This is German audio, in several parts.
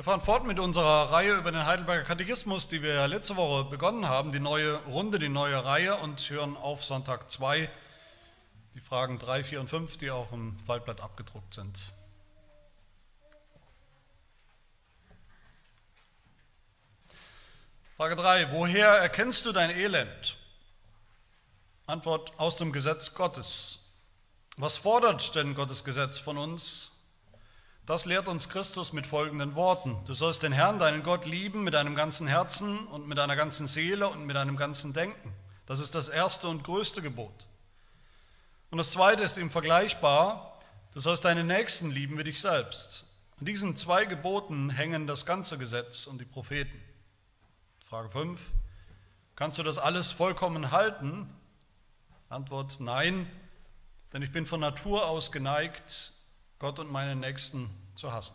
Wir fahren fort mit unserer Reihe über den Heidelberger Katechismus, die wir letzte Woche begonnen haben, die neue Runde, die neue Reihe und hören auf Sonntag 2 die Fragen 3, 4 und 5, die auch im Fallblatt abgedruckt sind. Frage 3. Woher erkennst du dein Elend? Antwort aus dem Gesetz Gottes. Was fordert denn Gottes Gesetz von uns? Das lehrt uns Christus mit folgenden Worten. Du sollst den Herrn, deinen Gott, lieben mit deinem ganzen Herzen und mit deiner ganzen Seele und mit deinem ganzen Denken. Das ist das erste und größte Gebot. Und das zweite ist ihm vergleichbar. Du sollst deinen Nächsten lieben wie dich selbst. An diesen zwei Geboten hängen das ganze Gesetz und die Propheten. Frage 5. Kannst du das alles vollkommen halten? Antwort nein, denn ich bin von Natur aus geneigt, Gott und meinen Nächsten zu hassen.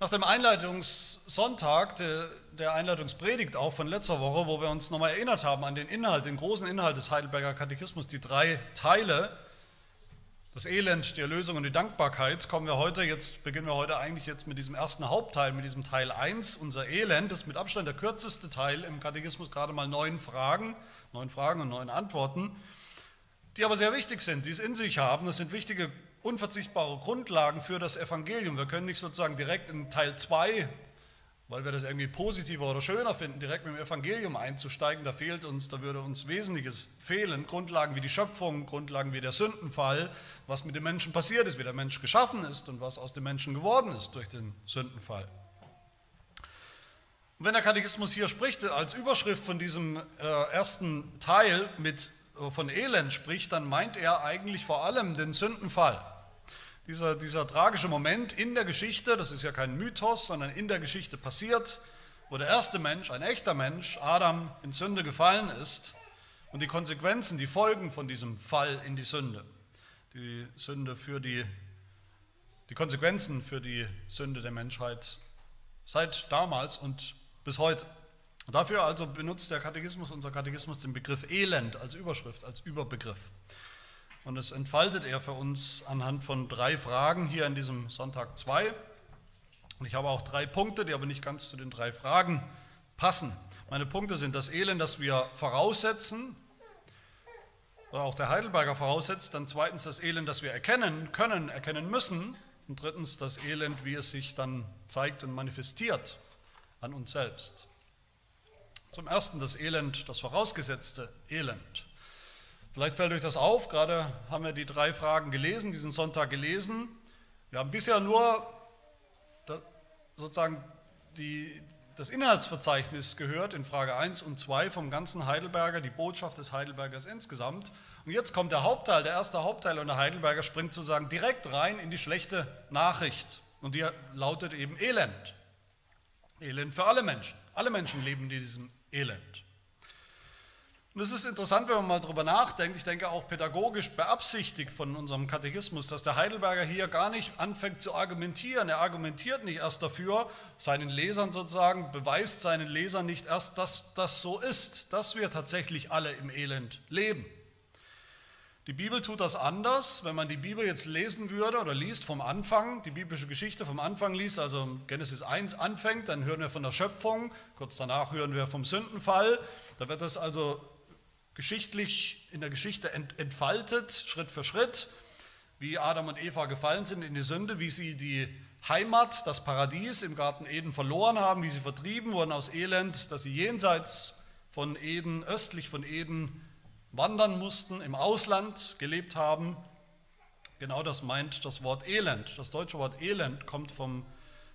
Nach dem Einleitungssonntag, der Einleitungspredigt auch von letzter Woche, wo wir uns nochmal erinnert haben an den Inhalt, den großen Inhalt des Heidelberger Katechismus, die drei Teile, das Elend, die Erlösung und die Dankbarkeit, kommen wir heute, jetzt beginnen wir heute eigentlich jetzt mit diesem ersten Hauptteil, mit diesem Teil 1, unser Elend, ist mit Abstand der kürzeste Teil im Katechismus, gerade mal neun Fragen, neun Fragen und neun Antworten die aber sehr wichtig sind, die es in sich haben. Das sind wichtige, unverzichtbare Grundlagen für das Evangelium. Wir können nicht sozusagen direkt in Teil 2, weil wir das irgendwie positiver oder schöner finden, direkt mit dem Evangelium einzusteigen. Da fehlt uns, da würde uns Wesentliches fehlen. Grundlagen wie die Schöpfung, Grundlagen wie der Sündenfall, was mit dem Menschen passiert ist, wie der Mensch geschaffen ist und was aus dem Menschen geworden ist durch den Sündenfall. Und wenn der Katechismus hier spricht, als Überschrift von diesem äh, ersten Teil mit von Elend spricht, dann meint er eigentlich vor allem den Sündenfall. Dieser, dieser tragische Moment in der Geschichte, das ist ja kein Mythos, sondern in der Geschichte passiert, wo der erste Mensch, ein echter Mensch, Adam, in Sünde gefallen ist und die Konsequenzen, die Folgen von diesem Fall in die Sünde, die Sünde für die, die Konsequenzen für die Sünde der Menschheit seit damals und bis heute. Dafür also benutzt der Katechismus, unser Katechismus, den Begriff Elend als Überschrift, als Überbegriff. Und es entfaltet er für uns anhand von drei Fragen hier in diesem Sonntag 2. Und ich habe auch drei Punkte, die aber nicht ganz zu den drei Fragen passen. Meine Punkte sind das Elend, das wir voraussetzen, oder auch der Heidelberger voraussetzt, dann zweitens das Elend, das wir erkennen können, erkennen müssen, und drittens das Elend, wie es sich dann zeigt und manifestiert an uns selbst. Zum Ersten das Elend, das vorausgesetzte Elend. Vielleicht fällt euch das auf, gerade haben wir die drei Fragen gelesen, diesen Sonntag gelesen. Wir haben bisher nur sozusagen die, das Inhaltsverzeichnis gehört in Frage 1 und 2 vom ganzen Heidelberger, die Botschaft des Heidelbergers insgesamt. Und jetzt kommt der Hauptteil, der erste Hauptteil und der Heidelberger springt sozusagen direkt rein in die schlechte Nachricht. Und die lautet eben Elend. Elend für alle Menschen. Alle Menschen leben in diesem Elend. Und es ist interessant, wenn man mal darüber nachdenkt, ich denke auch pädagogisch beabsichtigt von unserem Katechismus, dass der Heidelberger hier gar nicht anfängt zu argumentieren. Er argumentiert nicht erst dafür, seinen Lesern sozusagen, beweist seinen Lesern nicht erst, dass das so ist, dass wir tatsächlich alle im Elend leben. Die Bibel tut das anders. Wenn man die Bibel jetzt lesen würde oder liest vom Anfang, die biblische Geschichte vom Anfang liest, also Genesis 1 anfängt, dann hören wir von der Schöpfung, kurz danach hören wir vom Sündenfall. Da wird das also geschichtlich in der Geschichte entfaltet, Schritt für Schritt, wie Adam und Eva gefallen sind in die Sünde, wie sie die Heimat, das Paradies im Garten Eden verloren haben, wie sie vertrieben wurden aus Elend, dass sie jenseits von Eden, östlich von Eden, wandern mussten, im Ausland gelebt haben. Genau das meint das Wort Elend. Das deutsche Wort Elend kommt vom,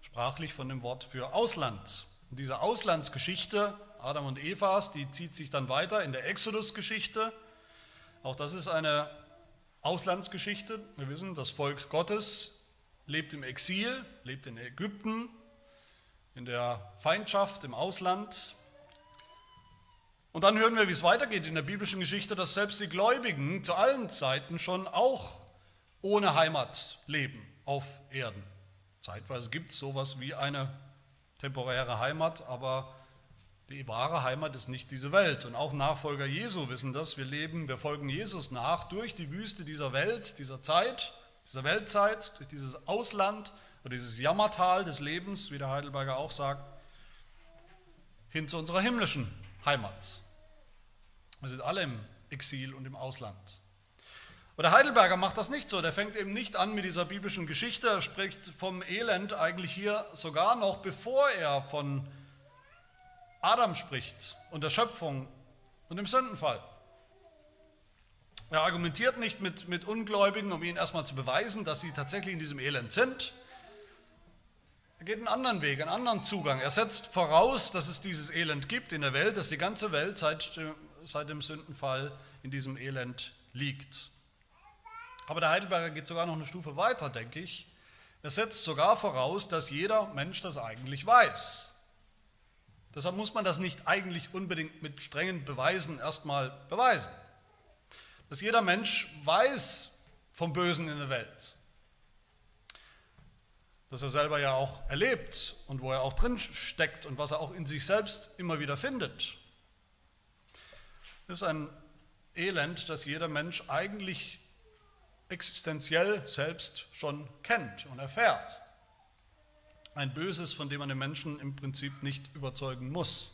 sprachlich von dem Wort für Ausland. Und diese Auslandsgeschichte Adam und Evas, die zieht sich dann weiter in der Exodus-Geschichte. Auch das ist eine Auslandsgeschichte. Wir wissen, das Volk Gottes lebt im Exil, lebt in Ägypten, in der Feindschaft im Ausland, und dann hören wir, wie es weitergeht in der biblischen Geschichte, dass selbst die Gläubigen zu allen Zeiten schon auch ohne Heimat leben auf Erden. Zeitweise gibt es sowas wie eine temporäre Heimat, aber Die wahre Heimat ist nicht diese Welt. Und auch Nachfolger Jesu wissen das. Wir leben, wir folgen Jesus nach durch die Wüste dieser Welt, dieser Zeit, dieser Weltzeit, durch dieses Ausland oder dieses Jammertal des Lebens, wie der Heidelberger auch sagt, hin zu unserer himmlischen Heimat. Wir sind alle im Exil und im Ausland. Aber der Heidelberger macht das nicht so. Der fängt eben nicht an mit dieser biblischen Geschichte. Er spricht vom Elend eigentlich hier sogar noch, bevor er von Adam spricht und der Schöpfung und dem Sündenfall. Er argumentiert nicht mit, mit Ungläubigen, um ihnen erstmal zu beweisen, dass sie tatsächlich in diesem Elend sind. Er geht einen anderen Weg, einen anderen Zugang. Er setzt voraus, dass es dieses Elend gibt in der Welt, dass die ganze Welt seit, seit dem Sündenfall in diesem Elend liegt. Aber der Heidelberger geht sogar noch eine Stufe weiter, denke ich. Er setzt sogar voraus, dass jeder Mensch das eigentlich weiß. Deshalb muss man das nicht eigentlich unbedingt mit strengen Beweisen erstmal beweisen. Dass jeder Mensch weiß vom Bösen in der Welt. Das er selber ja auch erlebt und wo er auch drin steckt und was er auch in sich selbst immer wieder findet. Ist ein Elend, das jeder Mensch eigentlich existenziell selbst schon kennt und erfährt. Ein Böses, von dem man den Menschen im Prinzip nicht überzeugen muss.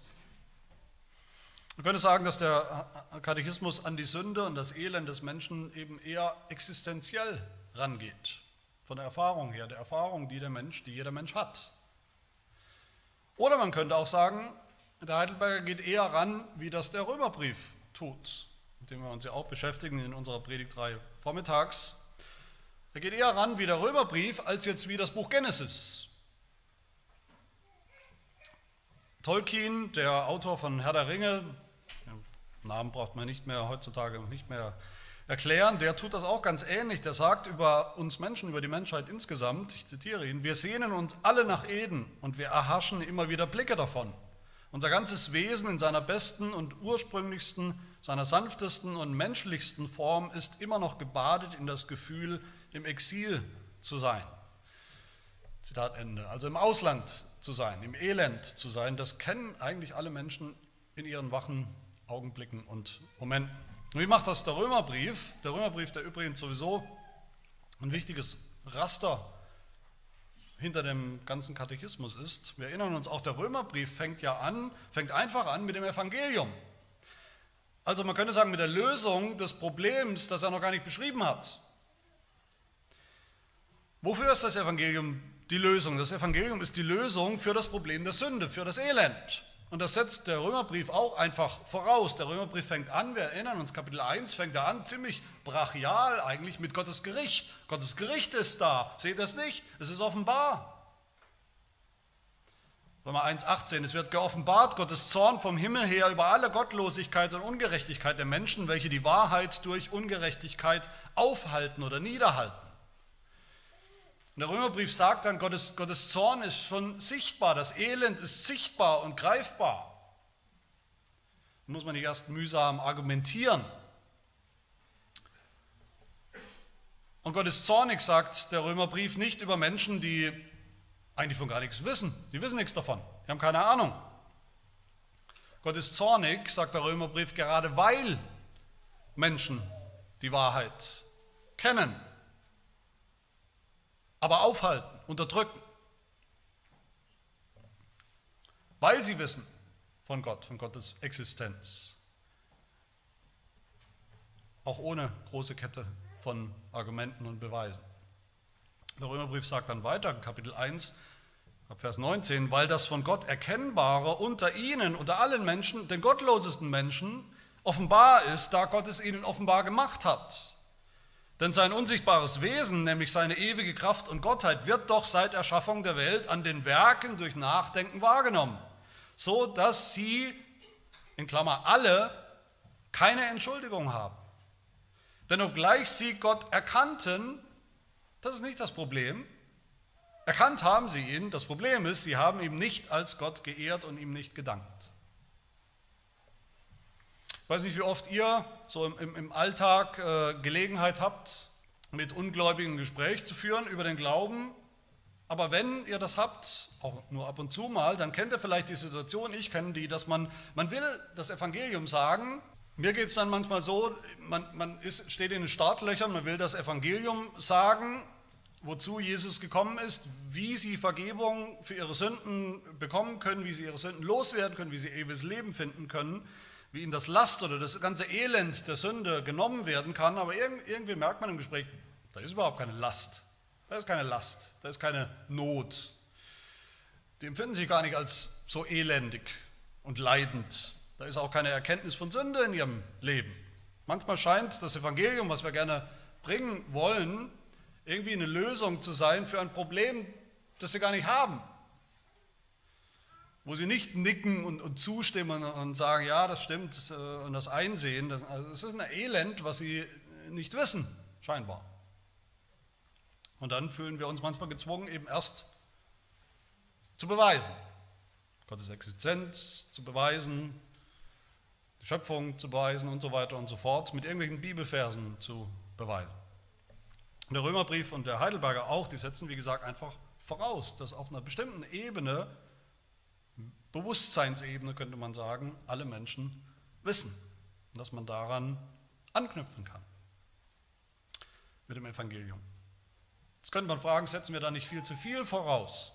Man könnte sagen, dass der Katechismus an die Sünde und das Elend des Menschen eben eher existenziell rangeht. Von der Erfahrung her, der Erfahrung, die der Mensch, die jeder Mensch hat. Oder man könnte auch sagen, der Heidelberger geht eher ran, wie das der Römerbrief tut, mit dem wir uns ja auch beschäftigen in unserer Predigtreihe vormittags. Er geht eher ran wie der Römerbrief als jetzt wie das Buch Genesis. Tolkien, der Autor von Herr der Ringe, Namen braucht man nicht mehr heutzutage nicht mehr erklären, der tut das auch ganz ähnlich. Der sagt über uns Menschen, über die Menschheit insgesamt, ich zitiere ihn, wir sehnen uns alle nach Eden und wir erhaschen immer wieder Blicke davon. Unser ganzes Wesen in seiner besten und ursprünglichsten, seiner sanftesten und menschlichsten Form ist immer noch gebadet in das Gefühl, im Exil zu sein. Zitat Ende. Also im Ausland zu sein, im Elend zu sein, das kennen eigentlich alle Menschen in ihren wachen Augenblicken und Momenten. Und wie macht das der Römerbrief? Der Römerbrief, der übrigens sowieso ein wichtiges Raster hinter dem ganzen Katechismus ist. Wir erinnern uns auch, der Römerbrief fängt ja an, fängt einfach an mit dem Evangelium. Also man könnte sagen, mit der Lösung des Problems, das er noch gar nicht beschrieben hat. Wofür ist das Evangelium die Lösung. Das Evangelium ist die Lösung für das Problem der Sünde, für das Elend. Und das setzt der Römerbrief auch einfach voraus. Der Römerbrief fängt an, wir erinnern uns, Kapitel 1 fängt er an, ziemlich brachial eigentlich mit Gottes Gericht. Gottes Gericht ist da. Seht das nicht? Es ist offenbar. Römer 1,18, es wird geoffenbart Gottes Zorn vom Himmel her über alle Gottlosigkeit und Ungerechtigkeit der Menschen, welche die Wahrheit durch Ungerechtigkeit aufhalten oder niederhalten. Und der Römerbrief sagt dann, Gottes, Gottes Zorn ist schon sichtbar, das Elend ist sichtbar und greifbar. Da muss man nicht erst mühsam argumentieren. Und Gott ist zornig, sagt der Römerbrief, nicht über Menschen, die eigentlich von gar nichts wissen. Die wissen nichts davon. Die haben keine Ahnung. Gott ist zornig, sagt der Römerbrief, gerade weil Menschen die Wahrheit kennen aber aufhalten, unterdrücken. Weil sie wissen von Gott, von Gottes Existenz. Auch ohne große Kette von Argumenten und Beweisen. Der Römerbrief sagt dann weiter, Kapitel 1, Vers 19, weil das von Gott Erkennbare unter ihnen, unter allen Menschen, den gottlosesten Menschen, offenbar ist, da Gott es ihnen offenbar gemacht hat. Denn sein unsichtbares Wesen, nämlich seine ewige Kraft und Gottheit, wird doch seit Erschaffung der Welt an den Werken durch Nachdenken wahrgenommen, so dass sie, in Klammer alle, keine Entschuldigung haben. Denn obgleich sie Gott erkannten, das ist nicht das Problem, erkannt haben sie ihn, das Problem ist, sie haben ihm nicht als Gott geehrt und ihm nicht gedankt. Ich weiß nicht, wie oft ihr so im, im Alltag äh, Gelegenheit habt, mit Ungläubigen Gespräch zu führen über den Glauben. Aber wenn ihr das habt, auch nur ab und zu mal, dann kennt ihr vielleicht die Situation, ich kenne die, dass man, man will das Evangelium sagen. Mir geht es dann manchmal so, man, man ist, steht in den Startlöchern, man will das Evangelium sagen, wozu Jesus gekommen ist, wie sie Vergebung für ihre Sünden bekommen können, wie sie ihre Sünden loswerden können, wie sie ewiges Leben finden können, wie ihnen das Last oder das ganze Elend der Sünde genommen werden kann. Aber irgendwie merkt man im Gespräch, da ist überhaupt keine Last. Da ist keine Last, da ist keine Not. Die empfinden sich gar nicht als so elendig und leidend. Da ist auch keine Erkenntnis von Sünde in ihrem Leben. Manchmal scheint das Evangelium, was wir gerne bringen wollen, irgendwie eine Lösung zu sein für ein Problem, das sie gar nicht haben. Wo sie nicht nicken und, und zustimmen und sagen, ja, das stimmt äh, und das einsehen. Das, also es ist ein Elend, was sie nicht wissen, scheinbar. Und dann fühlen wir uns manchmal gezwungen, eben erst zu beweisen. Gottes Existenz zu beweisen, die Schöpfung zu beweisen und so weiter und so fort, mit irgendwelchen Bibelversen zu beweisen. Der Römerbrief und der Heidelberger auch, die setzen, wie gesagt, einfach voraus, dass auf einer bestimmten Ebene, Bewusstseinsebene könnte man sagen, alle Menschen wissen und dass man daran anknüpfen kann mit dem Evangelium. Jetzt könnte man fragen, setzen wir da nicht viel zu viel voraus?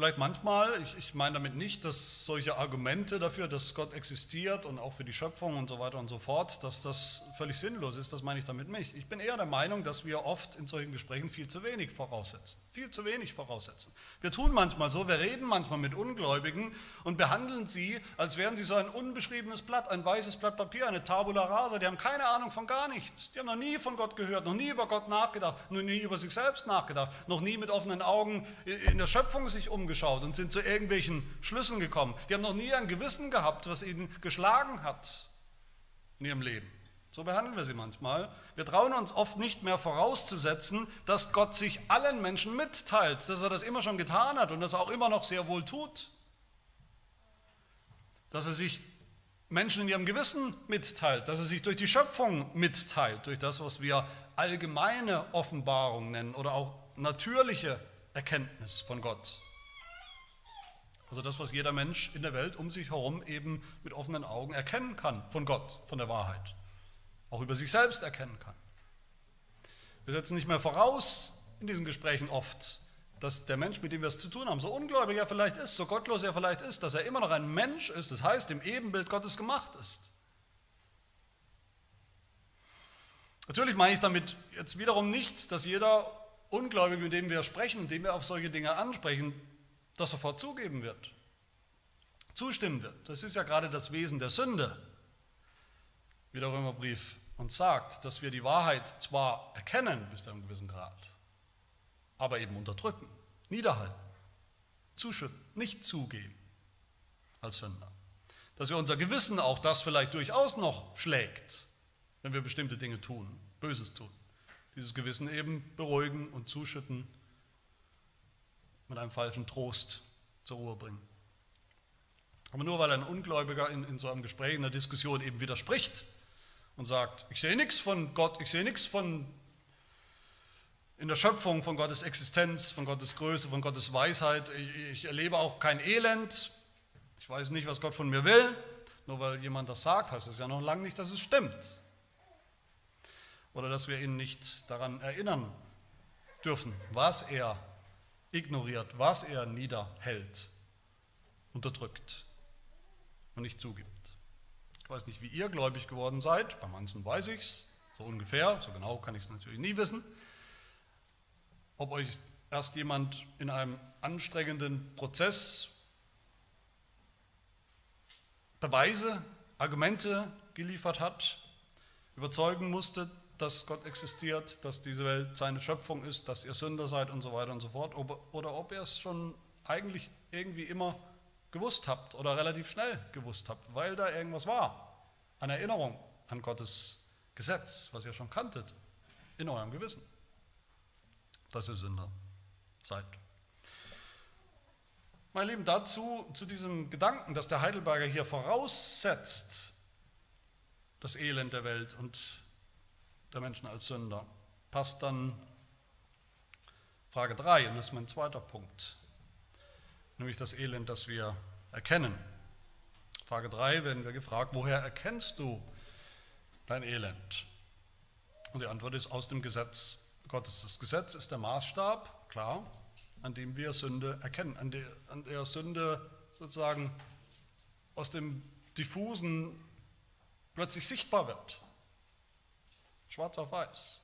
Vielleicht manchmal, ich, ich, meine damit nicht, dass solche Argumente dafür, dass Gott existiert und auch für die Schöpfung und so weiter und so fort, dass das völlig sinnlos ist, das meine ich damit nicht. Ich bin eher der Meinung, dass wir oft in solchen Gesprächen viel zu wenig voraussetzen. Viel zu wenig voraussetzen. Wir tun manchmal so, wir reden manchmal mit Ungläubigen und behandeln sie, als wären sie so ein unbeschriebenes Blatt, ein weißes Blatt Papier, eine Tabula rasa. Die haben keine Ahnung von gar nichts. Die haben noch nie von Gott gehört, noch nie über Gott nachgedacht, noch nie über sich selbst nachgedacht, noch nie mit offenen Augen in der Schöpfung sich umgebracht umgeschaut und sind zu irgendwelchen Schlüssen gekommen. Die haben noch nie ein Gewissen gehabt, was ihnen geschlagen hat in ihrem Leben. So behandeln wir sie manchmal. Wir trauen uns oft nicht mehr vorauszusetzen, dass Gott sich allen Menschen mitteilt, dass er das immer schon getan hat und das auch immer noch sehr wohl tut. Dass er sich Menschen in ihrem Gewissen mitteilt, dass er sich durch die Schöpfung mitteilt, durch das, was wir allgemeine Offenbarung nennen oder auch natürliche Erkenntnis von Gott. Also das, was jeder Mensch in der Welt um sich herum eben mit offenen Augen erkennen kann von Gott, von der Wahrheit. Auch über sich selbst erkennen kann. Wir setzen nicht mehr voraus in diesen Gesprächen oft, dass der Mensch, mit dem wir es zu tun haben, so ungläubig er vielleicht ist, so gottlos er vielleicht ist, dass er immer noch ein Mensch ist, das heißt, im Ebenbild Gottes gemacht ist. Natürlich meine ich damit jetzt wiederum nicht, dass jeder Ungläubige, mit dem wir sprechen, dem wir auf solche Dinge ansprechen, das sofort zugeben wird, zustimmen wird. Das ist ja gerade das Wesen der Sünde, wie der Römerbrief uns sagt, dass wir die Wahrheit zwar erkennen bis zu einem gewissen Grad, aber eben unterdrücken, niederhalten, zuschütten, nicht zugeben als Sünder. Dass wir unser Gewissen auch das vielleicht durchaus noch schlägt, wenn wir bestimmte Dinge tun, Böses tun. Dieses Gewissen eben beruhigen und zuschütten mit einem falschen Trost zur Ruhe bringen. Aber nur weil ein Ungläubiger in, in so einem Gespräch, in einer Diskussion eben widerspricht und sagt, ich sehe nichts von Gott, ich sehe nichts von in der Schöpfung, von Gottes Existenz, von Gottes Größe, von Gottes Weisheit, ich, ich erlebe auch kein Elend, ich weiß nicht, was Gott von mir will, nur weil jemand das sagt, heißt es ja noch lange nicht, dass es stimmt. Oder dass wir ihn nicht daran erinnern dürfen, was er ignoriert, was er niederhält, unterdrückt und nicht zugibt. Ich weiß nicht, wie ihr gläubig geworden seid, bei manchen weiß ich es, so ungefähr, so genau kann ich es natürlich nie wissen. Ob euch erst jemand in einem anstrengenden Prozess Beweise, Argumente geliefert hat, überzeugen musste, dass Gott existiert, dass diese Welt seine Schöpfung ist, dass ihr Sünder seid und so weiter und so fort, oder ob ihr es schon eigentlich irgendwie immer gewusst habt oder relativ schnell gewusst habt, weil da irgendwas war, eine Erinnerung an Gottes Gesetz, was ihr schon kanntet, in eurem Gewissen, dass ihr Sünder seid. Meine Lieben, dazu, zu diesem Gedanken, dass der Heidelberger hier voraussetzt, das Elend der Welt und der Menschen als Sünder, passt dann Frage 3, und das ist mein zweiter Punkt, nämlich das Elend, das wir erkennen. Frage 3 werden wir gefragt, woher erkennst du dein Elend? Und die Antwort ist aus dem Gesetz Gottes. Das Gesetz ist der Maßstab, klar, an dem wir Sünde erkennen, an der, an der Sünde sozusagen aus dem diffusen plötzlich sichtbar wird. Schwarz auf weiß.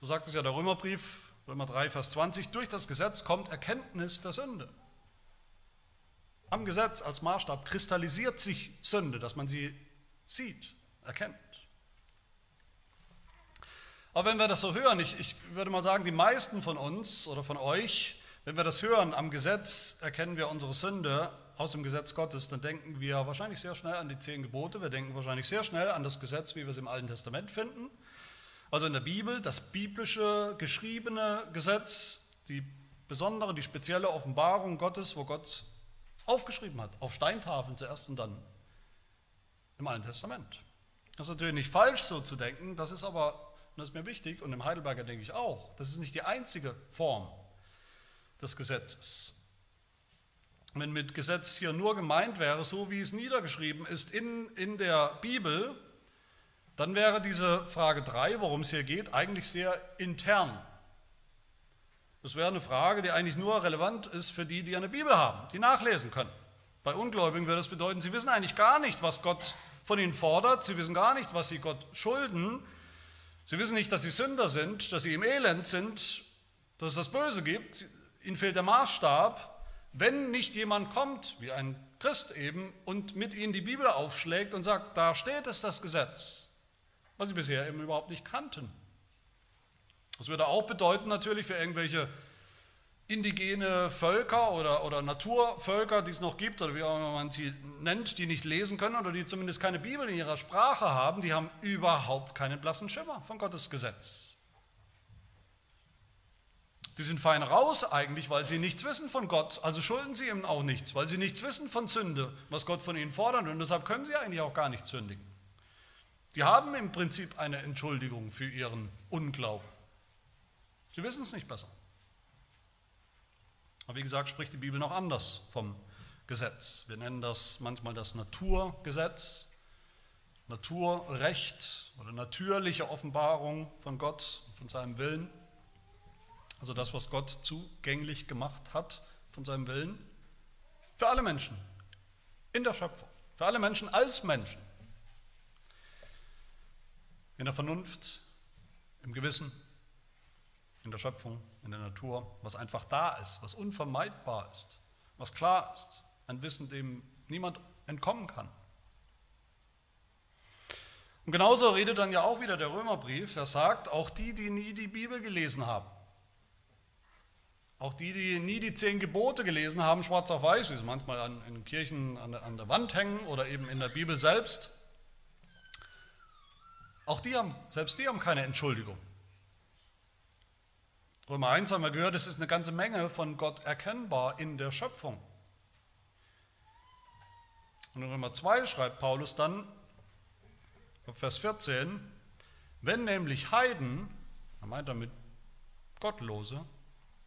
So sagt es ja der Römerbrief, Römer 3, Vers 20, durch das Gesetz kommt Erkenntnis der Sünde. Am Gesetz als Maßstab kristallisiert sich Sünde, dass man sie sieht, erkennt. Aber wenn wir das so hören, ich, ich würde mal sagen, die meisten von uns oder von euch, wenn wir das hören, am Gesetz erkennen wir unsere Sünde aus dem Gesetz Gottes, dann denken wir wahrscheinlich sehr schnell an die zehn Gebote, wir denken wahrscheinlich sehr schnell an das Gesetz, wie wir es im Alten Testament finden. Also in der Bibel, das biblische, geschriebene Gesetz, die besondere, die spezielle Offenbarung Gottes, wo Gott aufgeschrieben hat, auf Steintafeln zuerst und dann im Alten Testament. Das ist natürlich nicht falsch so zu denken, das ist aber, und das ist mir wichtig, und im Heidelberger denke ich auch, das ist nicht die einzige Form des Gesetzes. Wenn mit Gesetz hier nur gemeint wäre, so wie es niedergeschrieben ist in, in der Bibel, dann wäre diese Frage 3, worum es hier geht, eigentlich sehr intern. Das wäre eine Frage, die eigentlich nur relevant ist für die, die eine Bibel haben, die nachlesen können. Bei Ungläubigen würde das bedeuten, sie wissen eigentlich gar nicht, was Gott von ihnen fordert, sie wissen gar nicht, was sie Gott schulden, sie wissen nicht, dass sie Sünder sind, dass sie im Elend sind, dass es das Böse gibt, ihnen fehlt der Maßstab, wenn nicht jemand kommt, wie ein Christ eben, und mit ihnen die Bibel aufschlägt und sagt, da steht es das Gesetz, was sie bisher eben überhaupt nicht kannten. Das würde auch bedeuten natürlich für irgendwelche indigene Völker oder, oder Naturvölker, die es noch gibt, oder wie auch immer man sie nennt, die nicht lesen können oder die zumindest keine Bibel in ihrer Sprache haben, die haben überhaupt keinen blassen Schimmer von Gottes Gesetz. Die sind fein raus eigentlich, weil sie nichts wissen von Gott, also schulden sie ihm auch nichts, weil sie nichts wissen von Sünde, was Gott von ihnen fordert und deshalb können sie eigentlich auch gar nicht sündigen. Die haben im Prinzip eine Entschuldigung für ihren Unglauben. Sie wissen es nicht besser. Aber wie gesagt, spricht die Bibel noch anders vom Gesetz. Wir nennen das manchmal das Naturgesetz, Naturrecht oder natürliche Offenbarung von Gott, von seinem Willen. Also das, was Gott zugänglich gemacht hat von seinem Willen. Für alle Menschen in der Schöpfung. Für alle Menschen als Menschen. In der Vernunft, im Gewissen, in der Schöpfung, in der Natur, was einfach da ist, was unvermeidbar ist, was klar ist. Ein Wissen, dem niemand entkommen kann. Und genauso redet dann ja auch wieder der Römerbrief, der sagt, auch die, die nie die Bibel gelesen haben, auch die, die nie die zehn Gebote gelesen haben, schwarz auf weiß, wie sie manchmal an, in Kirchen an an der Wand hängen oder eben in der Bibel selbst, auch die haben, selbst die haben keine Entschuldigung. Römer 1 haben wir gehört, es ist eine ganze Menge von Gott erkennbar in der Schöpfung. Und in Römer 2 schreibt Paulus dann, Vers 14, wenn nämlich Heiden, er meint damit Gottlose,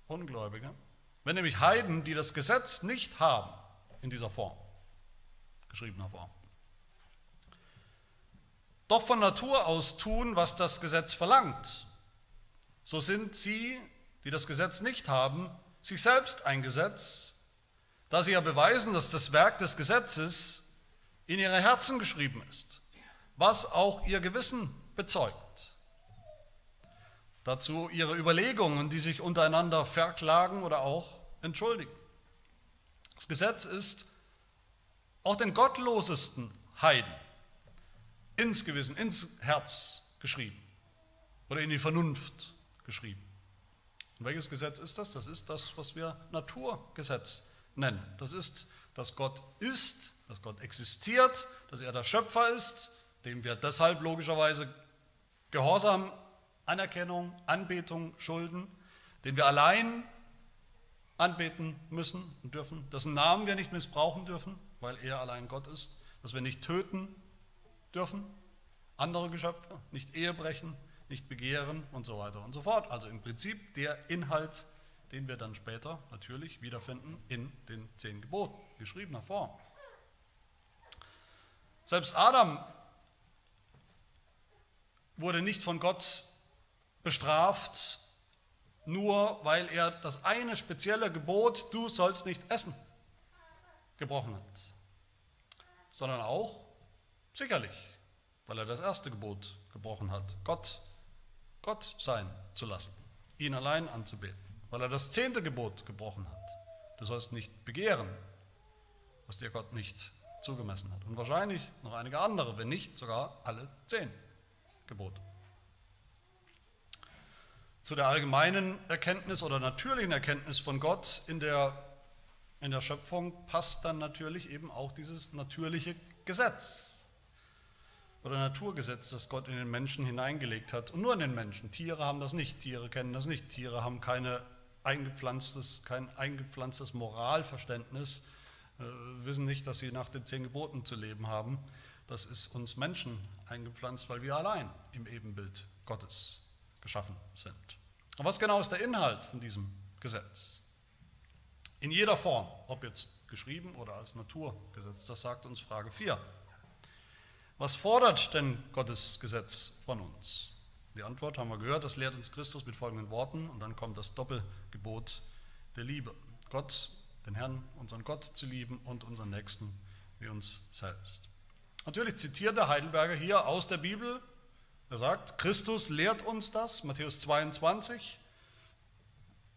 Ungläubige, wenn nämlich Heiden, die das Gesetz nicht haben, in dieser Form, geschriebener Form, doch von Natur aus tun, was das Gesetz verlangt, so sind sie, die das Gesetz nicht haben, sich selbst ein Gesetz, da sie ja beweisen, dass das Werk des Gesetzes in ihre Herzen geschrieben ist, was auch ihr Gewissen bezeugt. Dazu ihre Überlegungen, die sich untereinander verklagen oder auch entschuldigen. Das Gesetz ist auch den gottlosesten Heiden ins Gewissen, ins Herz geschrieben oder in die Vernunft geschrieben. Und welches Gesetz ist das? Das ist das, was wir Naturgesetz nennen. Das ist, dass Gott ist, dass Gott existiert, dass er der Schöpfer ist, dem wir deshalb logischerweise Gehorsam Anerkennung, Anbetung schulden, den wir allein anbeten müssen und dürfen, dessen Namen wir nicht missbrauchen dürfen, weil er allein Gott ist, dass wir nicht töten dürfen, andere Geschöpfe, nicht Ehe brechen, nicht begehren und so weiter und so fort. Also im Prinzip der Inhalt den wir dann später natürlich wiederfinden in den zehn Geboten, geschriebener Form. Selbst Adam wurde nicht von Gott bestraft, nur weil er das eine spezielle Gebot, du sollst nicht essen, gebrochen hat, sondern auch sicherlich, weil er das erste Gebot gebrochen hat, Gott, Gott sein zu lassen, ihn allein anzubeten, weil er das zehnte Gebot gebrochen hat, du sollst nicht begehren, was dir Gott nicht zugemessen hat. Und wahrscheinlich noch einige andere, wenn nicht sogar alle zehn Gebote. Zu der allgemeinen Erkenntnis oder natürlichen Erkenntnis von Gott in der, in der Schöpfung passt dann natürlich eben auch dieses natürliche Gesetz oder Naturgesetz, das Gott in den Menschen hineingelegt hat. Und nur in den Menschen. Tiere haben das nicht, Tiere kennen das nicht, Tiere haben keine eingepflanztes, kein eingepflanztes Moralverständnis, äh, wissen nicht, dass sie nach den zehn Geboten zu leben haben. Das ist uns Menschen eingepflanzt, weil wir allein im Ebenbild Gottes geschaffen sind. Und was genau ist der Inhalt von diesem Gesetz? In jeder Form, ob jetzt geschrieben oder als Naturgesetz, das sagt uns Frage 4. Was fordert denn Gottes Gesetz von uns? Die Antwort haben wir gehört, das lehrt uns Christus mit folgenden Worten und dann kommt das Doppelgebot der Liebe. Gott den Herrn, unseren Gott zu lieben und unseren Nächsten wie uns selbst. Natürlich zitiert der Heidelberger hier aus der Bibel. Er sagt, Christus lehrt uns das, Matthäus 22.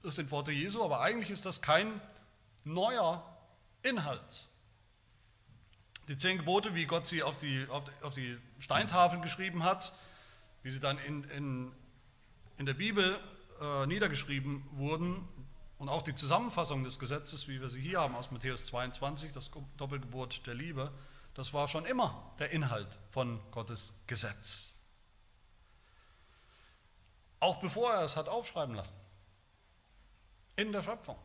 Das sind Worte Jesu, aber eigentlich ist das kein neuer Inhalt. Die zehn Gebote, wie Gott sie auf die, auf auf die Steintafeln geschrieben hat, wie sie dann in, in, in der Bibel äh, niedergeschrieben wurden, und auch die Zusammenfassung des Gesetzes, wie wir sie hier haben aus Matthäus 22, das Doppelgebot der Liebe, das war schon immer der Inhalt von Gottes Gesetz. Auch bevor er es hat aufschreiben lassen. In der Schöpfung.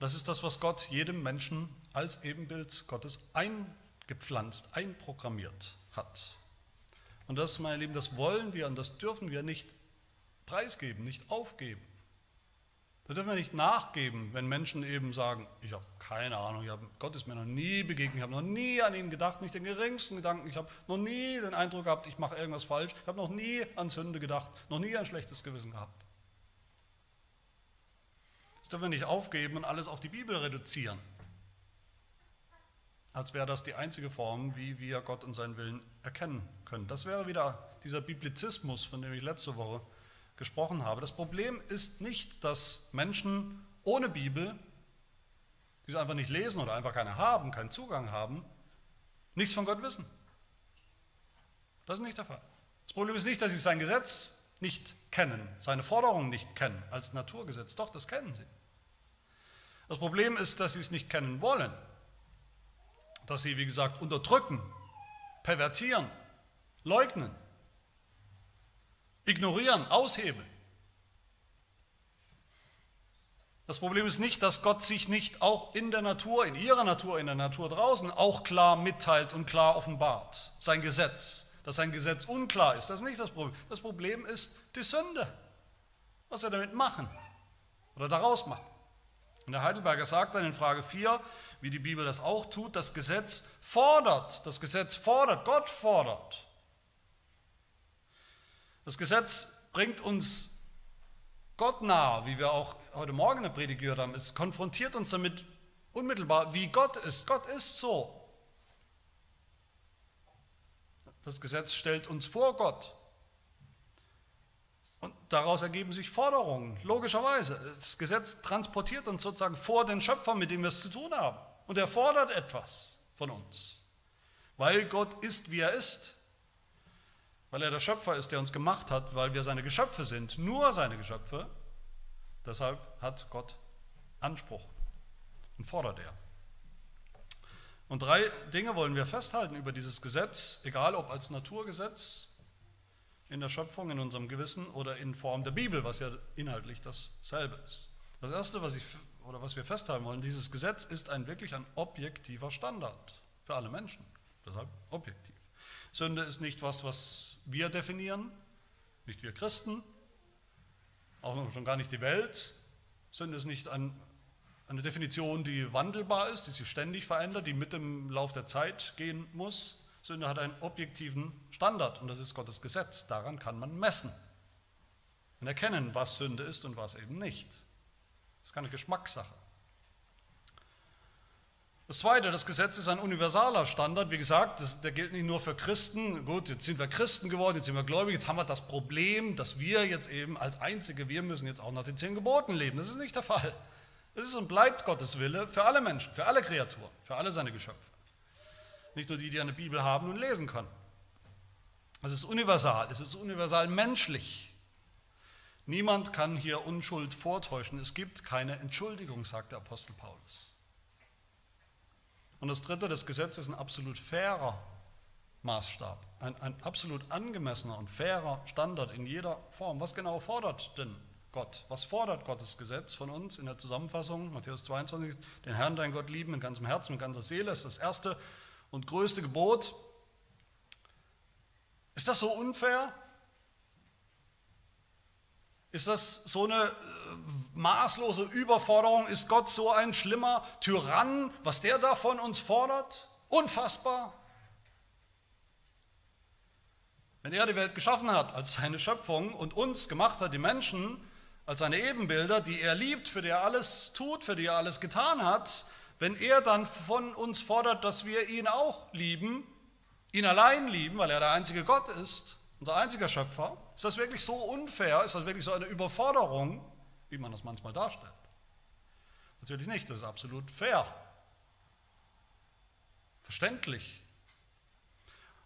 Das ist das, was Gott jedem Menschen als Ebenbild Gottes eingepflanzt, einprogrammiert hat. Und das, meine Lieben, das wollen wir und das dürfen wir nicht preisgeben, nicht aufgeben. Da dürfen wir nicht nachgeben, wenn Menschen eben sagen, ich habe keine Ahnung, hab, Gott ist mir noch nie begegnet, ich habe noch nie an ihn gedacht, nicht den geringsten Gedanken, ich habe noch nie den Eindruck gehabt, ich mache irgendwas falsch, ich habe noch nie an Sünde gedacht, noch nie ein schlechtes Gewissen gehabt. Das dürfen wir nicht aufgeben und alles auf die Bibel reduzieren, als wäre das die einzige Form, wie wir Gott und seinen Willen erkennen können. Das wäre wieder dieser Biblizismus, von dem ich letzte Woche gesprochen habe. Das Problem ist nicht, dass Menschen ohne Bibel, die sie einfach nicht lesen oder einfach keine haben, keinen Zugang haben, nichts von Gott wissen. Das ist nicht der Fall. Das Problem ist nicht, dass sie sein Gesetz nicht kennen, seine Forderungen nicht kennen als Naturgesetz. Doch, das kennen sie. Das Problem ist, dass sie es nicht kennen wollen. Dass sie, wie gesagt, unterdrücken, pervertieren, leugnen ignorieren, aushebeln. Das Problem ist nicht, dass Gott sich nicht auch in der Natur, in ihrer Natur, in der Natur draußen auch klar mitteilt und klar offenbart. Sein Gesetz, dass sein Gesetz unklar ist, das ist nicht das Problem. Das Problem ist die Sünde, was wir damit machen oder daraus machen. Und der Heidelberger sagt dann in Frage 4, wie die Bibel das auch tut, das Gesetz fordert, das Gesetz fordert, Gott fordert. Das Gesetz bringt uns Gott nahe, wie wir auch heute Morgen in der Predigt gehört haben. Es konfrontiert uns damit unmittelbar, wie Gott ist. Gott ist so. Das Gesetz stellt uns vor Gott. Und daraus ergeben sich Forderungen, logischerweise. Das Gesetz transportiert uns sozusagen vor den Schöpfer, mit dem wir es zu tun haben. Und er fordert etwas von uns, weil Gott ist, wie er ist weil er der Schöpfer ist, der uns gemacht hat, weil wir seine Geschöpfe sind, nur seine Geschöpfe. Deshalb hat Gott Anspruch und fordert er. Und drei Dinge wollen wir festhalten über dieses Gesetz, egal ob als Naturgesetz in der Schöpfung, in unserem Gewissen oder in Form der Bibel, was ja inhaltlich dasselbe ist. Das Erste, was, ich, oder was wir festhalten wollen, dieses Gesetz ist ein wirklich ein objektiver Standard für alle Menschen. Deshalb objektiv. Sünde ist nicht was, was wir definieren, nicht wir Christen, auch schon gar nicht die Welt. Sünde ist nicht ein, eine Definition, die wandelbar ist, die sich ständig verändert, die mit dem Lauf der Zeit gehen muss. Sünde hat einen objektiven Standard und das ist Gottes Gesetz. Daran kann man messen und erkennen, was Sünde ist und was eben nicht. Das ist keine Geschmackssache. Das Zweite, das Gesetz ist ein universaler Standard. Wie gesagt, das, der gilt nicht nur für Christen. Gut, jetzt sind wir Christen geworden, jetzt sind wir gläubig, jetzt haben wir das Problem, dass wir jetzt eben als Einzige, wir müssen jetzt auch nach den zehn Geboten leben. Das ist nicht der Fall. Es ist und bleibt Gottes Wille für alle Menschen, für alle Kreaturen, für alle seine Geschöpfe. Nicht nur die, die eine Bibel haben und lesen können. Es ist universal, es ist universal menschlich. Niemand kann hier Unschuld vortäuschen. Es gibt keine Entschuldigung, sagt der Apostel Paulus. Und das Dritte, das Gesetz ist ein absolut fairer Maßstab, ein, ein absolut angemessener und fairer Standard in jeder Form. Was genau fordert denn Gott? Was fordert Gottes Gesetz von uns in der Zusammenfassung? Matthäus 22, den Herrn, dein Gott lieben mit ganzem Herzen, mit ganzer Seele, ist das erste und größte Gebot. Ist das so unfair? Ist das so eine äh, maßlose Überforderung? Ist Gott so ein schlimmer Tyrann, was der da von uns fordert? Unfassbar. Wenn er die Welt geschaffen hat als seine Schöpfung und uns gemacht hat, die Menschen, als seine Ebenbilder, die er liebt, für die er alles tut, für die er alles getan hat, wenn er dann von uns fordert, dass wir ihn auch lieben, ihn allein lieben, weil er der einzige Gott ist, unser einziger Schöpfer, ist das wirklich so unfair? Ist das wirklich so eine Überforderung, wie man das manchmal darstellt? Natürlich nicht, das ist absolut fair. Verständlich.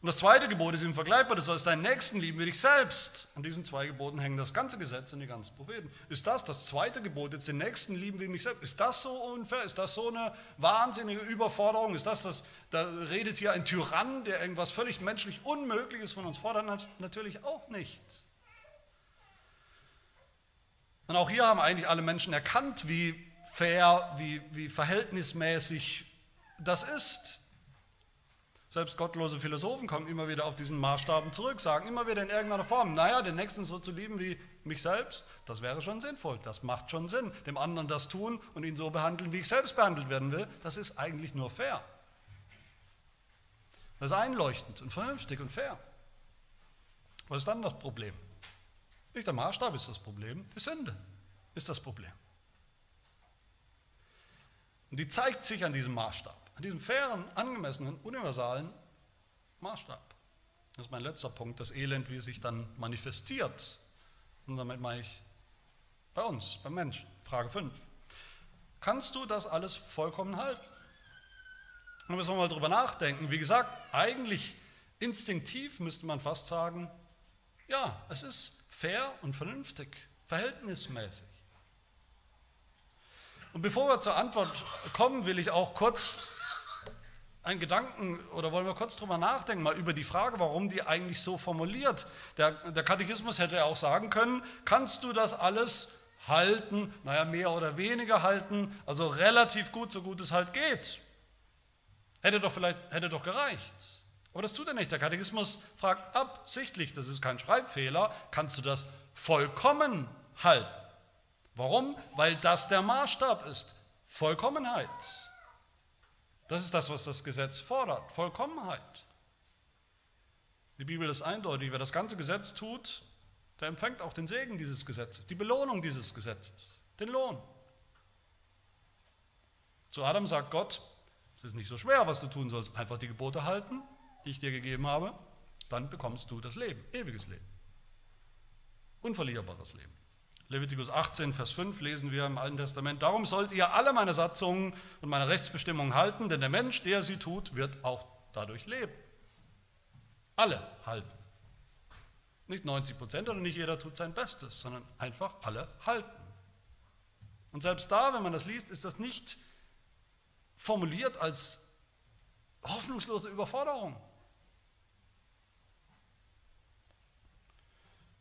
Und das zweite Gebot ist im vergleichbar, du sollst deinen Nächsten lieben wie dich selbst. An diesen zwei Geboten hängen das ganze Gesetz und die ganzen Propheten. Ist das das zweite Gebot, jetzt den Nächsten lieben wie mich selbst? Ist das so unfair? Ist das so eine wahnsinnige Überforderung? Ist das das, da redet hier ein Tyrann, der irgendwas völlig menschlich Unmögliches von uns fordert? Natürlich auch nicht. Und auch hier haben eigentlich alle Menschen erkannt, wie fair, wie, wie verhältnismäßig das ist. Selbst gottlose Philosophen kommen immer wieder auf diesen Maßstaben zurück, sagen immer wieder in irgendeiner Form, naja, den Nächsten so zu lieben wie mich selbst, das wäre schon sinnvoll, das macht schon Sinn. Dem anderen das tun und ihn so behandeln, wie ich selbst behandelt werden will, das ist eigentlich nur fair. Das ist einleuchtend und vernünftig und fair. Was ist dann das Problem? Nicht der Maßstab ist das Problem, die Sünde ist das Problem. Und die zeigt sich an diesem Maßstab. An diesem fairen, angemessenen, universalen Maßstab. Das ist mein letzter Punkt, das Elend, wie es sich dann manifestiert. Und damit meine ich bei uns, beim Menschen. Frage 5. Kannst du das alles vollkommen halten? Da müssen wir mal drüber nachdenken. Wie gesagt, eigentlich instinktiv müsste man fast sagen, ja, es ist fair und vernünftig, verhältnismäßig. Und bevor wir zur Antwort kommen, will ich auch kurz einen Gedanken oder wollen wir kurz drüber nachdenken, mal über die Frage, warum die eigentlich so formuliert. Der, der Katechismus hätte ja auch sagen können, kannst du das alles halten, naja, mehr oder weniger halten, also relativ gut, so gut es halt geht. Hätte doch vielleicht, hätte doch gereicht. Aber das tut er nicht. Der Katechismus fragt absichtlich, das ist kein Schreibfehler, kannst du das vollkommen halten? Warum? Weil das der Maßstab ist. Vollkommenheit. Das ist das, was das Gesetz fordert, Vollkommenheit. Die Bibel ist eindeutig, wer das ganze Gesetz tut, der empfängt auch den Segen dieses Gesetzes, die Belohnung dieses Gesetzes, den Lohn. Zu Adam sagt Gott, es ist nicht so schwer, was du tun sollst, einfach die Gebote halten, die ich dir gegeben habe, dann bekommst du das Leben, ewiges Leben, unverlierbares Leben. Levitikus 18, Vers 5 lesen wir im Alten Testament, darum sollt ihr alle meine Satzungen und meine Rechtsbestimmungen halten, denn der Mensch, der sie tut, wird auch dadurch leben. Alle halten. Nicht 90 Prozent oder nicht jeder tut sein Bestes, sondern einfach alle halten. Und selbst da, wenn man das liest, ist das nicht formuliert als hoffnungslose Überforderung.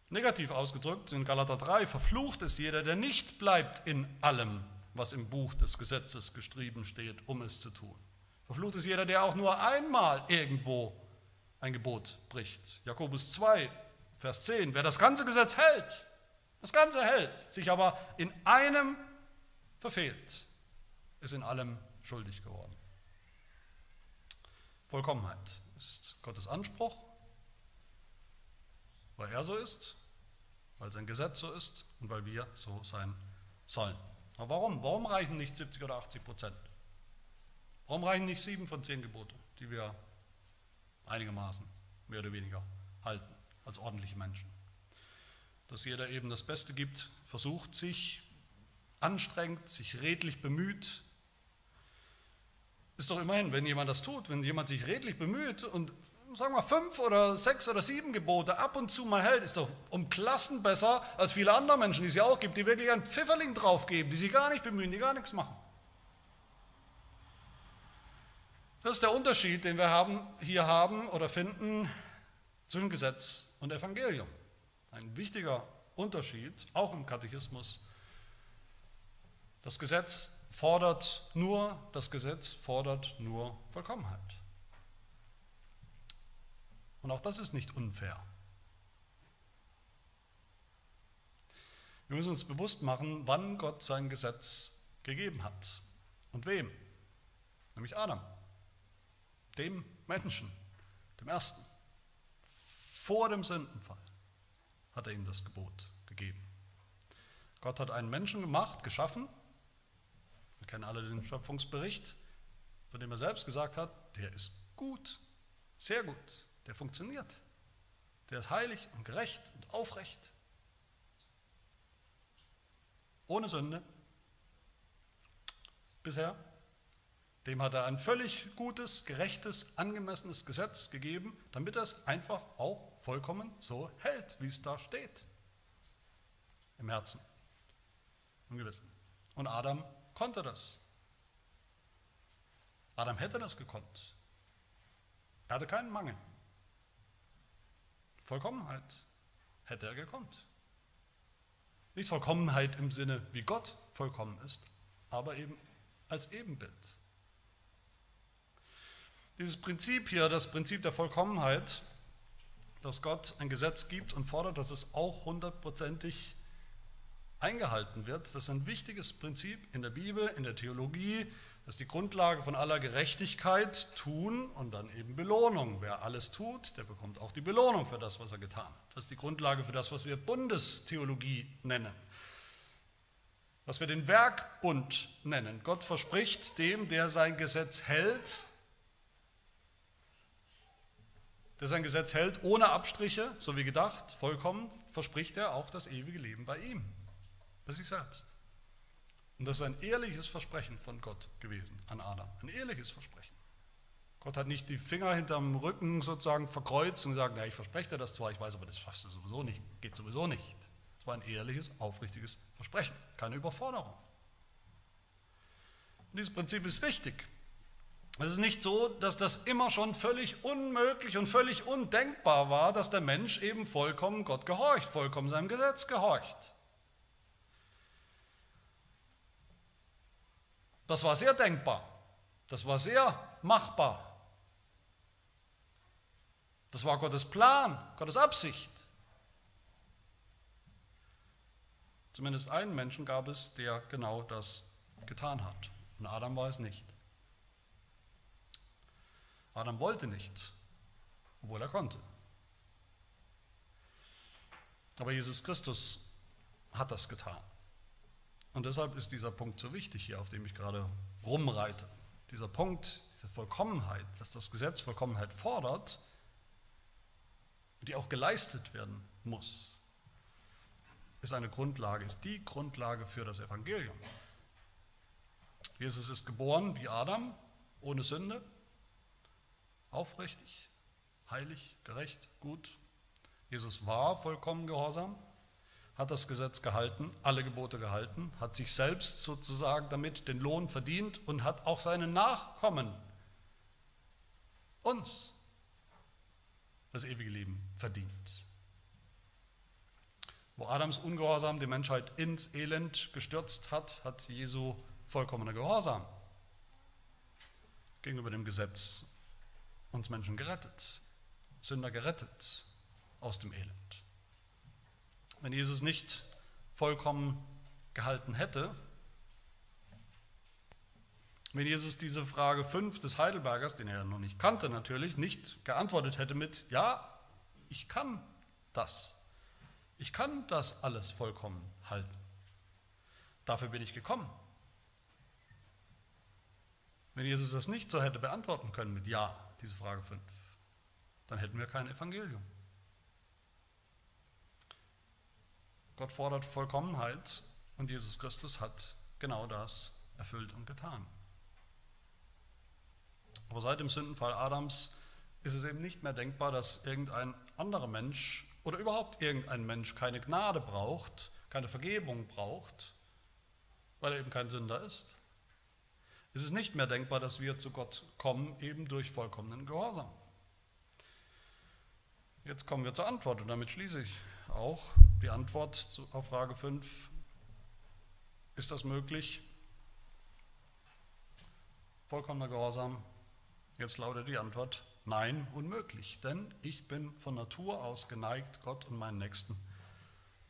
Negativ ausgedrückt in Galater 3, verflucht ist jeder, der nicht bleibt in allem, was im Buch des Gesetzes geschrieben steht, um es zu tun. Verflucht ist jeder, der auch nur einmal irgendwo ein Gebot bricht. Jakobus 2, Vers 10, wer das ganze Gesetz hält Das Ganze hält, sich aber in einem verfehlt, ist in allem schuldig geworden. Vollkommenheit ist Gottes Anspruch, weil er so ist, weil sein Gesetz so ist und weil wir so sein sollen. Aber warum? Warum reichen nicht 70 oder 80 Prozent? Warum reichen nicht sieben von zehn Gebote, die wir einigermaßen mehr oder weniger halten als ordentliche Menschen? Dass jeder eben das Beste gibt, versucht sich, anstrengt, sich redlich bemüht. Ist doch immerhin, wenn jemand das tut, wenn jemand sich redlich bemüht und sagen wir fünf oder sechs oder sieben Gebote ab und zu mal hält, ist doch um Klassen besser als viele andere Menschen, die es ja auch gibt, die wirklich einen Pfifferling draufgeben, die sich gar nicht bemühen, die gar nichts machen. Das ist der Unterschied, den wir haben, hier haben oder finden zwischen Gesetz und Evangelium. Ein wichtiger Unterschied, auch im Katechismus. Das Gesetz fordert nur, das Gesetz fordert nur Vollkommenheit. Und auch das ist nicht unfair. Wir müssen uns bewusst machen, wann Gott sein Gesetz gegeben hat und wem, nämlich Adam dem Menschen, dem Ersten, vor dem Sündenfall, hat er ihm das Gebot gegeben. Gott hat einen Menschen gemacht, geschaffen. Wir kennen alle den Schöpfungsbericht, von dem er selbst gesagt hat, der ist gut, sehr gut, der funktioniert. Der ist heilig und gerecht und aufrecht. Ohne Sünde. Bisher dem hat er ein völlig gutes, gerechtes, angemessenes Gesetz gegeben, damit er es einfach auch vollkommen so hält, wie es da steht. Im Herzen, im Gewissen. Und Adam konnte das. Adam hätte das gekonnt. Er hatte keinen Mangel. Vollkommenheit hätte er gekonnt. Nicht Vollkommenheit im Sinne, wie Gott vollkommen ist, aber eben als Ebenbild. Dieses Prinzip hier, das Prinzip der Vollkommenheit, dass Gott ein Gesetz gibt und fordert, dass es auch hundertprozentig eingehalten wird, das ist ein wichtiges Prinzip in der Bibel, in der Theologie, das ist die Grundlage von aller Gerechtigkeit, tun und dann eben Belohnung. Wer alles tut, der bekommt auch die Belohnung für das, was er getan hat. Das ist die Grundlage für das, was wir Bundestheologie nennen. Was wir den Werkbund nennen. Gott verspricht dem, der sein Gesetz hält, der sein Gesetz hält, ohne Abstriche, so wie gedacht, vollkommen, verspricht er auch das ewige Leben bei ihm, bei sich selbst. Und das ist ein ehrliches Versprechen von Gott gewesen an Adam. Ein ehrliches Versprechen. Gott hat nicht die Finger hinterm Rücken sozusagen verkreuzt und gesagt, na, ich verspreche dir das zwar, ich weiß, aber das schaffst du sowieso nicht, geht sowieso nicht. Es war ein ehrliches, aufrichtiges Versprechen, keine Überforderung. Und dieses Prinzip ist wichtig, es ist nicht so, dass das immer schon völlig unmöglich und völlig undenkbar war, dass der Mensch eben vollkommen Gott gehorcht, vollkommen seinem Gesetz gehorcht. Das war sehr denkbar, das war sehr machbar. Das war Gottes Plan, Gottes Absicht. Zumindest einen Menschen gab es, der genau das getan hat. Und Adam war es nicht. Adam wollte nicht, obwohl er konnte. Aber Jesus Christus hat das getan. Und deshalb ist dieser Punkt so wichtig hier, auf dem ich gerade rumreite. Dieser Punkt, diese Vollkommenheit, dass das Gesetz Vollkommenheit fordert, die auch geleistet werden muss, ist eine Grundlage, ist die Grundlage für das Evangelium. Jesus ist geboren wie Adam, ohne Sünde, aufrichtig, heilig, gerecht, gut. Jesus war vollkommen gehorsam, hat das Gesetz gehalten, alle Gebote gehalten, hat sich selbst sozusagen damit den Lohn verdient und hat auch seinen Nachkommen, uns, das ewige Leben verdient. Wo Adams Ungehorsam die Menschheit ins Elend gestürzt hat, hat Jesu vollkommener Gehorsam gegenüber dem Gesetz uns Menschen gerettet, Sünder gerettet aus dem Elend. Wenn Jesus nicht vollkommen gehalten hätte, wenn Jesus diese Frage 5 des Heidelbergers, den er ja noch nicht kannte natürlich, nicht geantwortet hätte mit, ja, ich kann das. Ich kann das alles vollkommen halten. Dafür bin ich gekommen. Wenn Jesus das nicht so hätte beantworten können mit Ja, diese Frage 5, dann hätten wir kein Evangelium. Gott fordert Vollkommenheit und Jesus Christus hat genau das erfüllt und getan. Aber seit dem Sündenfall Adams ist es eben nicht mehr denkbar, dass irgendein anderer Mensch oder überhaupt irgendein Mensch keine Gnade braucht, keine Vergebung braucht, weil er eben kein Sünder ist. Es ist nicht mehr denkbar, dass wir zu Gott kommen, eben durch vollkommenen Gehorsam. Jetzt kommen wir zur Antwort und damit schließe ich auch die Antwort auf Frage 5. Ist das möglich? Vollkommener Gehorsam? Jetzt lautet die Antwort, nein, unmöglich, denn ich bin von Natur aus geneigt, Gott und meinen Nächsten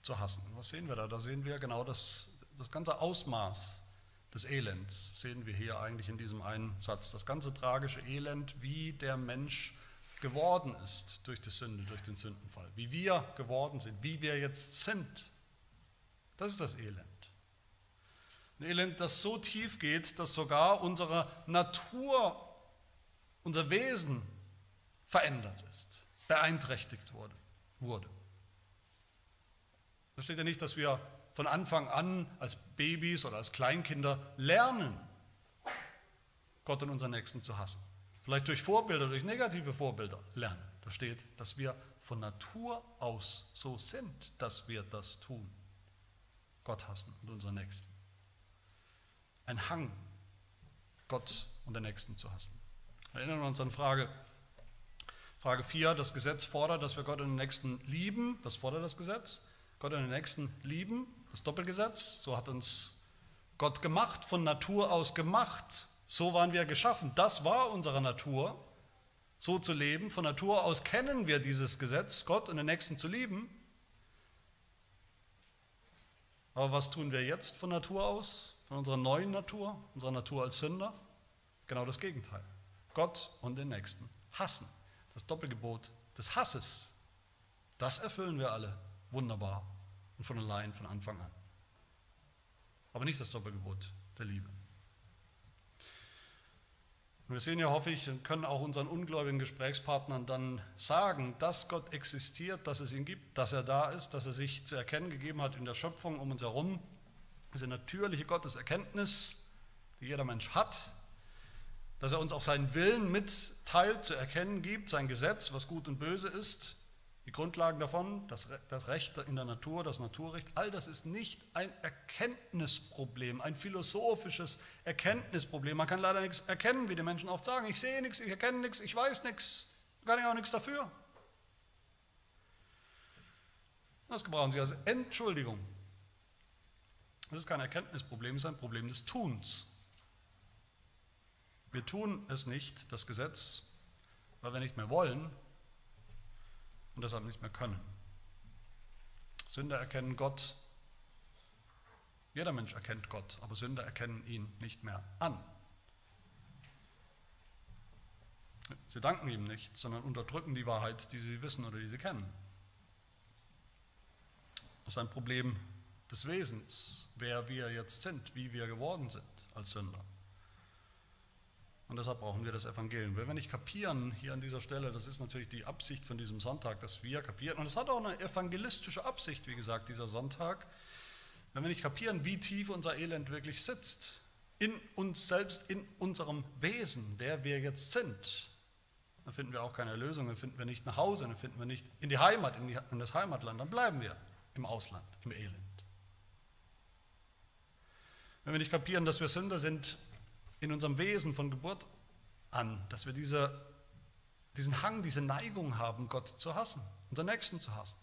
zu hassen. Was sehen wir da? Da sehen wir genau das, das ganze Ausmaß des Elends, sehen wir hier eigentlich in diesem einen Satz. Das ganze tragische Elend, wie der Mensch geworden ist durch die Sünde, durch den Sündenfall, wie wir geworden sind, wie wir jetzt sind. Das ist das Elend. Ein Elend, das so tief geht, dass sogar unsere Natur unser Wesen verändert ist, beeinträchtigt wurde. wurde. Da steht ja nicht, dass wir von Anfang an als Babys oder als Kleinkinder lernen, Gott und unseren Nächsten zu hassen. Vielleicht durch Vorbilder, durch negative Vorbilder lernen. Da steht, dass wir von Natur aus so sind, dass wir das tun. Gott hassen und unseren Nächsten. Ein Hang, Gott und den Nächsten zu hassen. Erinnern wir uns an Frage, Frage 4. Das Gesetz fordert, dass wir Gott und den Nächsten lieben. Das fordert das Gesetz. Gott und den Nächsten lieben. Das Doppelgesetz. So hat uns Gott gemacht, von Natur aus gemacht. So waren wir geschaffen. Das war unsere Natur, so zu leben. Von Natur aus kennen wir dieses Gesetz, Gott und den Nächsten zu lieben. Aber was tun wir jetzt von Natur aus, von unserer neuen Natur, unserer Natur als Sünder? Genau das Gegenteil. Gott und den Nächsten hassen. Das Doppelgebot des Hasses, das erfüllen wir alle wunderbar und von allein von Anfang an. Aber nicht das Doppelgebot der Liebe. Und wir sehen ja, hoffe ich, und können auch unseren ungläubigen Gesprächspartnern dann sagen, dass Gott existiert, dass es ihn gibt, dass er da ist, dass er sich zu erkennen gegeben hat in der Schöpfung um uns herum. Diese natürliche Gotteserkenntnis, die jeder Mensch hat, dass er uns auch seinen Willen mitteilt, zu erkennen gibt, sein Gesetz, was gut und böse ist, die Grundlagen davon, das, das Recht in der Natur, das Naturrecht, all das ist nicht ein Erkenntnisproblem, ein philosophisches Erkenntnisproblem. Man kann leider nichts erkennen, wie die Menschen oft sagen. Ich sehe nichts, ich erkenne nichts, ich weiß nichts, kann ich auch nichts dafür. Das gebrauchen sie als Entschuldigung. Das ist kein Erkenntnisproblem, es ist ein Problem des Tuns. Wir tun es nicht, das Gesetz, weil wir nicht mehr wollen und deshalb nicht mehr können. Sünder erkennen Gott. Jeder Mensch erkennt Gott, aber Sünder erkennen ihn nicht mehr an. Sie danken ihm nicht, sondern unterdrücken die Wahrheit, die sie wissen oder die sie kennen. Das ist ein Problem des Wesens, wer wir jetzt sind, wie wir geworden sind als Sünder. Und deshalb brauchen wir das Evangelium. Wenn wir nicht kapieren hier an dieser Stelle, das ist natürlich die Absicht von diesem Sonntag, dass wir kapieren, und es hat auch eine evangelistische Absicht, wie gesagt, dieser Sonntag, wenn wir nicht kapieren, wie tief unser Elend wirklich sitzt, in uns selbst, in unserem Wesen, wer wir jetzt sind, dann finden wir auch keine Lösung, dann finden wir nicht nach Hause, dann finden wir nicht in die Heimat, in, die, in das Heimatland, dann bleiben wir im Ausland, im Elend. Wenn wir nicht kapieren, dass wir Sünder sind, in unserem Wesen von Geburt an, dass wir diese, diesen Hang, diese Neigung haben, Gott zu hassen, unseren Nächsten zu hassen.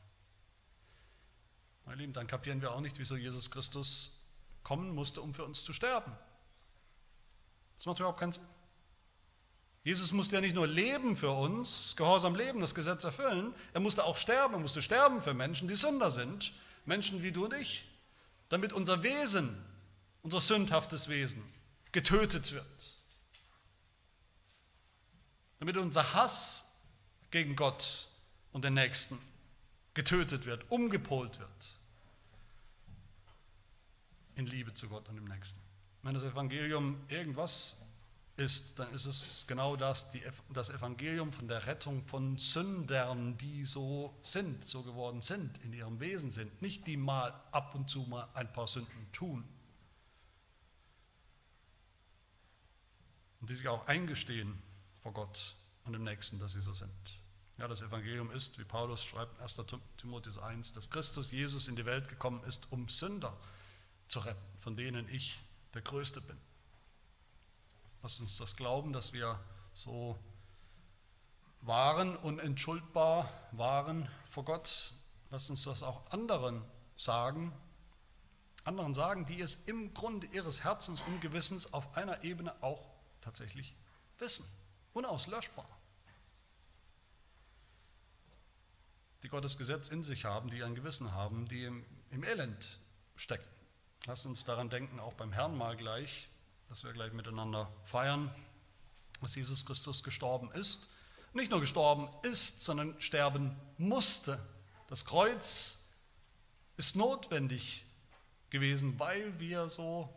Meine Lieben, dann kapieren wir auch nicht, wieso Jesus Christus kommen musste, um für uns zu sterben. Das macht überhaupt keinen Sinn. Jesus musste ja nicht nur leben für uns, gehorsam leben, das Gesetz erfüllen, er musste auch sterben, er musste sterben für Menschen, die Sünder sind, Menschen wie du und ich, damit unser Wesen, unser sündhaftes Wesen, getötet wird. Damit unser Hass gegen Gott und den Nächsten getötet wird, umgepolt wird in Liebe zu Gott und dem Nächsten. Wenn das Evangelium irgendwas ist, dann ist es genau das, die, das Evangelium von der Rettung von Sündern, die so sind, so geworden sind, in ihrem Wesen sind. Nicht die mal ab und zu mal ein paar Sünden tun. Und die sich auch eingestehen vor Gott und dem Nächsten, dass sie so sind. Ja, das Evangelium ist, wie Paulus schreibt, 1. Timotheus 1, dass Christus Jesus in die Welt gekommen ist, um Sünder zu retten, von denen ich der Größte bin. Lass uns das glauben, dass wir so waren, unentschuldbar waren vor Gott. Lass uns das auch anderen sagen, anderen sagen, die es im Grunde ihres Herzens und Gewissens auf einer Ebene auch tatsächlich wissen, unauslöschbar. die Gottes Gesetz in sich haben, die ein Gewissen haben, die im, im Elend stecken. Lass uns daran denken, auch beim Herrn mal gleich, dass wir gleich miteinander feiern, dass Jesus Christus gestorben ist. Nicht nur gestorben ist, sondern sterben musste. Das Kreuz ist notwendig gewesen, weil wir so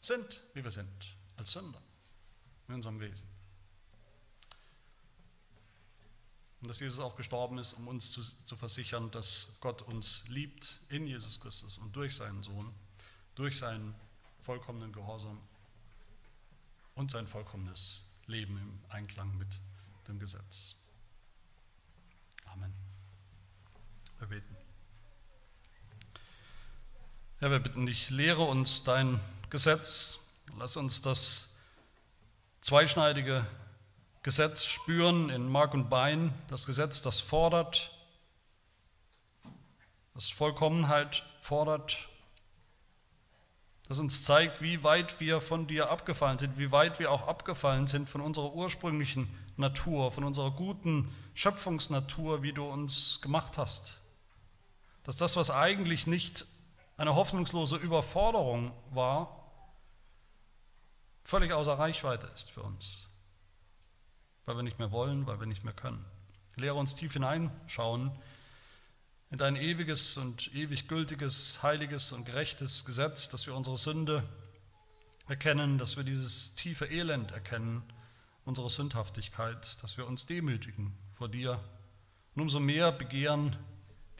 sind, wie wir sind, als Sünder in unserem Wesen. Und dass Jesus auch gestorben ist, um uns zu, zu versichern, dass Gott uns liebt in Jesus Christus und durch seinen Sohn, durch seinen vollkommenen Gehorsam und sein vollkommenes Leben im Einklang mit dem Gesetz. Amen. Wir beten. Herr, wir bitten dich, lehre uns dein Gesetz. Lass uns das zweischneidige Gesetz spüren in Mark und Bein, das Gesetz, das fordert, das Vollkommenheit fordert, das uns zeigt, wie weit wir von dir abgefallen sind, wie weit wir auch abgefallen sind von unserer ursprünglichen Natur, von unserer guten Schöpfungsnatur, wie du uns gemacht hast. Dass das, was eigentlich nicht eine hoffnungslose Überforderung war, völlig außer Reichweite ist für uns weil wir nicht mehr wollen, weil wir nicht mehr können. Lehre uns tief hineinschauen in dein ewiges und ewig gültiges, heiliges und gerechtes Gesetz, dass wir unsere Sünde erkennen, dass wir dieses tiefe Elend erkennen, unsere Sündhaftigkeit, dass wir uns demütigen vor dir und umso mehr begehren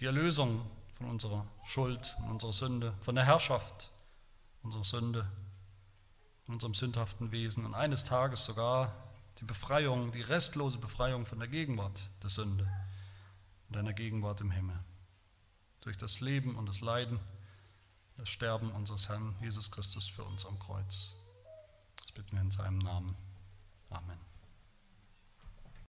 die Erlösung von unserer Schuld und unserer Sünde, von der Herrschaft unserer Sünde, von unserem sündhaften Wesen und eines Tages sogar die Befreiung, die restlose Befreiung von der Gegenwart der Sünde und deiner Gegenwart im Himmel. Durch das Leben und das Leiden, das Sterben unseres Herrn Jesus Christus für uns am Kreuz. Das bitten wir in seinem Namen. Amen.